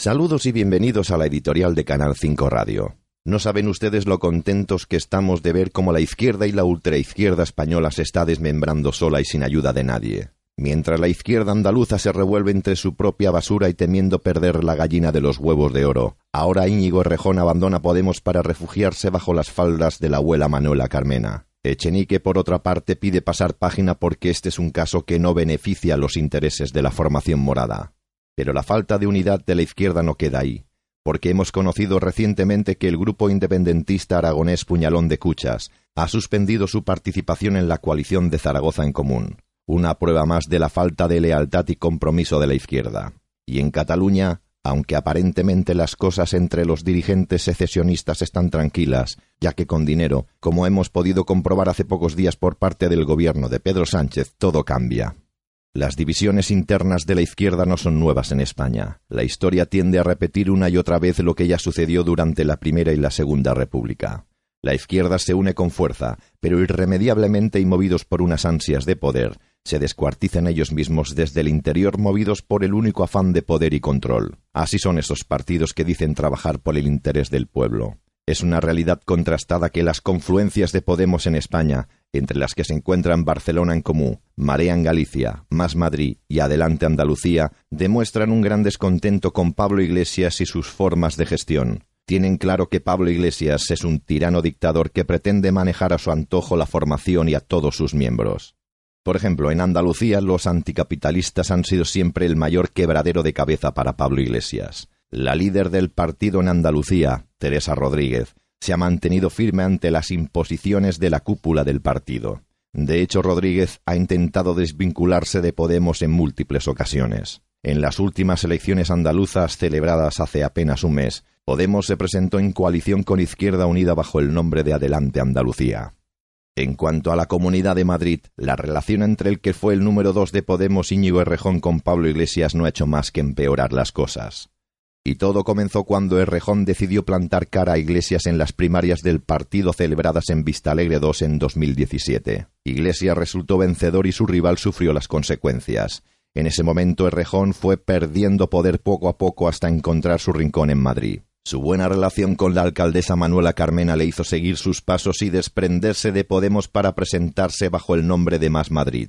Saludos y bienvenidos a la editorial de Canal 5 Radio. No saben ustedes lo contentos que estamos de ver cómo la izquierda y la ultraizquierda española se está desmembrando sola y sin ayuda de nadie. Mientras la izquierda andaluza se revuelve entre su propia basura y temiendo perder la gallina de los huevos de oro, ahora Íñigo Rejón abandona Podemos para refugiarse bajo las faldas de la abuela Manuela Carmena. Echenique, por otra parte, pide pasar página porque este es un caso que no beneficia los intereses de la formación morada. Pero la falta de unidad de la izquierda no queda ahí, porque hemos conocido recientemente que el grupo independentista aragonés Puñalón de Cuchas ha suspendido su participación en la coalición de Zaragoza en común, una prueba más de la falta de lealtad y compromiso de la izquierda. Y en Cataluña, aunque aparentemente las cosas entre los dirigentes secesionistas están tranquilas, ya que con dinero, como hemos podido comprobar hace pocos días por parte del gobierno de Pedro Sánchez, todo cambia. Las divisiones internas de la izquierda no son nuevas en España. La historia tiende a repetir una y otra vez lo que ya sucedió durante la Primera y la Segunda República. La izquierda se une con fuerza, pero irremediablemente y movidos por unas ansias de poder, se descuartizan ellos mismos desde el interior movidos por el único afán de poder y control. Así son esos partidos que dicen trabajar por el interés del pueblo. Es una realidad contrastada que las confluencias de Podemos en España, entre las que se encuentran Barcelona en Común, Marea en Galicia, Más Madrid y Adelante Andalucía, demuestran un gran descontento con Pablo Iglesias y sus formas de gestión. Tienen claro que Pablo Iglesias es un tirano dictador que pretende manejar a su antojo la formación y a todos sus miembros. Por ejemplo, en Andalucía los anticapitalistas han sido siempre el mayor quebradero de cabeza para Pablo Iglesias. La líder del partido en Andalucía, Teresa Rodríguez, se ha mantenido firme ante las imposiciones de la cúpula del partido. De hecho, Rodríguez ha intentado desvincularse de Podemos en múltiples ocasiones. En las últimas elecciones andaluzas celebradas hace apenas un mes, Podemos se presentó en coalición con Izquierda Unida bajo el nombre de Adelante Andalucía. En cuanto a la Comunidad de Madrid, la relación entre el que fue el número dos de Podemos Íñigo Errejón con Pablo Iglesias no ha hecho más que empeorar las cosas. Y todo comenzó cuando Errejón decidió plantar cara a Iglesias en las primarias del partido celebradas en Vistalegre II en 2017. Iglesias resultó vencedor y su rival sufrió las consecuencias. En ese momento Errejón fue perdiendo poder poco a poco hasta encontrar su rincón en Madrid. Su buena relación con la alcaldesa Manuela Carmena le hizo seguir sus pasos y desprenderse de Podemos para presentarse bajo el nombre de Más Madrid.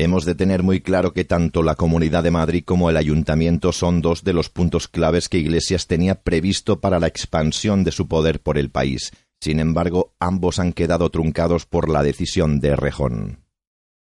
Hemos de tener muy claro que tanto la Comunidad de Madrid como el Ayuntamiento son dos de los puntos claves que Iglesias tenía previsto para la expansión de su poder por el país. Sin embargo, ambos han quedado truncados por la decisión de Rejón.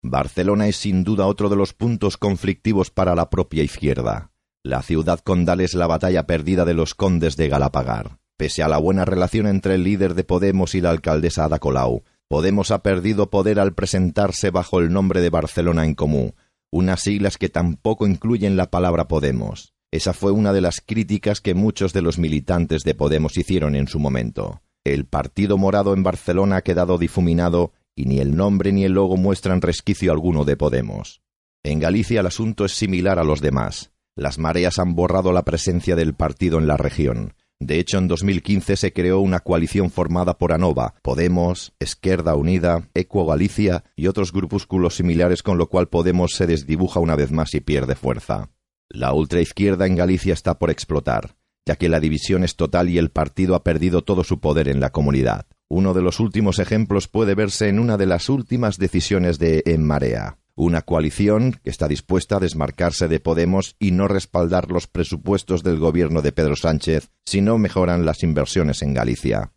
Barcelona es sin duda otro de los puntos conflictivos para la propia izquierda. La ciudad condal es la batalla perdida de los condes de Galapagar. Pese a la buena relación entre el líder de Podemos y la alcaldesa Ada Colau, Podemos ha perdido poder al presentarse bajo el nombre de Barcelona en Común, unas siglas que tampoco incluyen la palabra Podemos. Esa fue una de las críticas que muchos de los militantes de Podemos hicieron en su momento. El Partido Morado en Barcelona ha quedado difuminado y ni el nombre ni el logo muestran resquicio alguno de Podemos. En Galicia el asunto es similar a los demás. Las mareas han borrado la presencia del partido en la región. De hecho, en 2015 se creó una coalición formada por ANOVA, Podemos, Esquerda Unida, Equo Galicia y otros grupúsculos similares con lo cual Podemos se desdibuja una vez más y pierde fuerza. La ultraizquierda en Galicia está por explotar, ya que la división es total y el partido ha perdido todo su poder en la comunidad. Uno de los últimos ejemplos puede verse en una de las últimas decisiones de En Marea una coalición que está dispuesta a desmarcarse de Podemos y no respaldar los presupuestos del gobierno de Pedro Sánchez si no mejoran las inversiones en Galicia.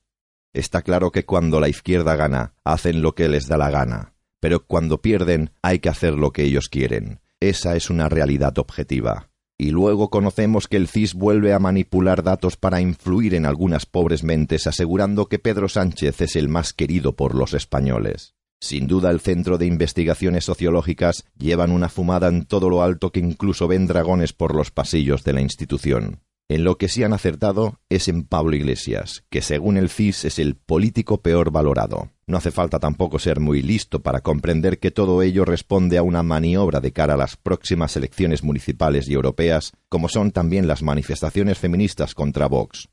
Está claro que cuando la izquierda gana, hacen lo que les da la gana, pero cuando pierden hay que hacer lo que ellos quieren. Esa es una realidad objetiva. Y luego conocemos que el CIS vuelve a manipular datos para influir en algunas pobres mentes asegurando que Pedro Sánchez es el más querido por los españoles. Sin duda el Centro de Investigaciones Sociológicas llevan una fumada en todo lo alto que incluso ven dragones por los pasillos de la institución. En lo que sí han acertado es en Pablo Iglesias, que según el CIS es el político peor valorado. No hace falta tampoco ser muy listo para comprender que todo ello responde a una maniobra de cara a las próximas elecciones municipales y europeas, como son también las manifestaciones feministas contra Vox.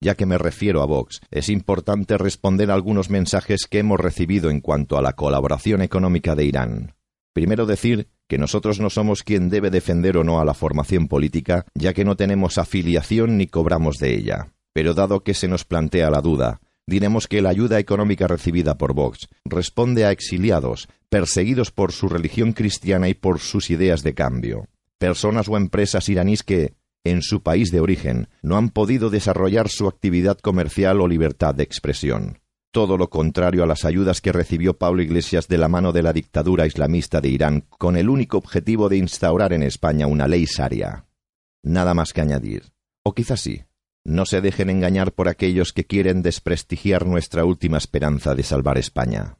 Ya que me refiero a Vox, es importante responder a algunos mensajes que hemos recibido en cuanto a la colaboración económica de Irán. Primero decir que nosotros no somos quien debe defender o no a la formación política, ya que no tenemos afiliación ni cobramos de ella. Pero dado que se nos plantea la duda, diremos que la ayuda económica recibida por Vox responde a exiliados, perseguidos por su religión cristiana y por sus ideas de cambio. Personas o empresas iraníes que, en su país de origen, no han podido desarrollar su actividad comercial o libertad de expresión. Todo lo contrario a las ayudas que recibió Pablo Iglesias de la mano de la dictadura islamista de Irán con el único objetivo de instaurar en España una ley saria. Nada más que añadir. O quizás sí. No se dejen engañar por aquellos que quieren desprestigiar nuestra última esperanza de salvar España.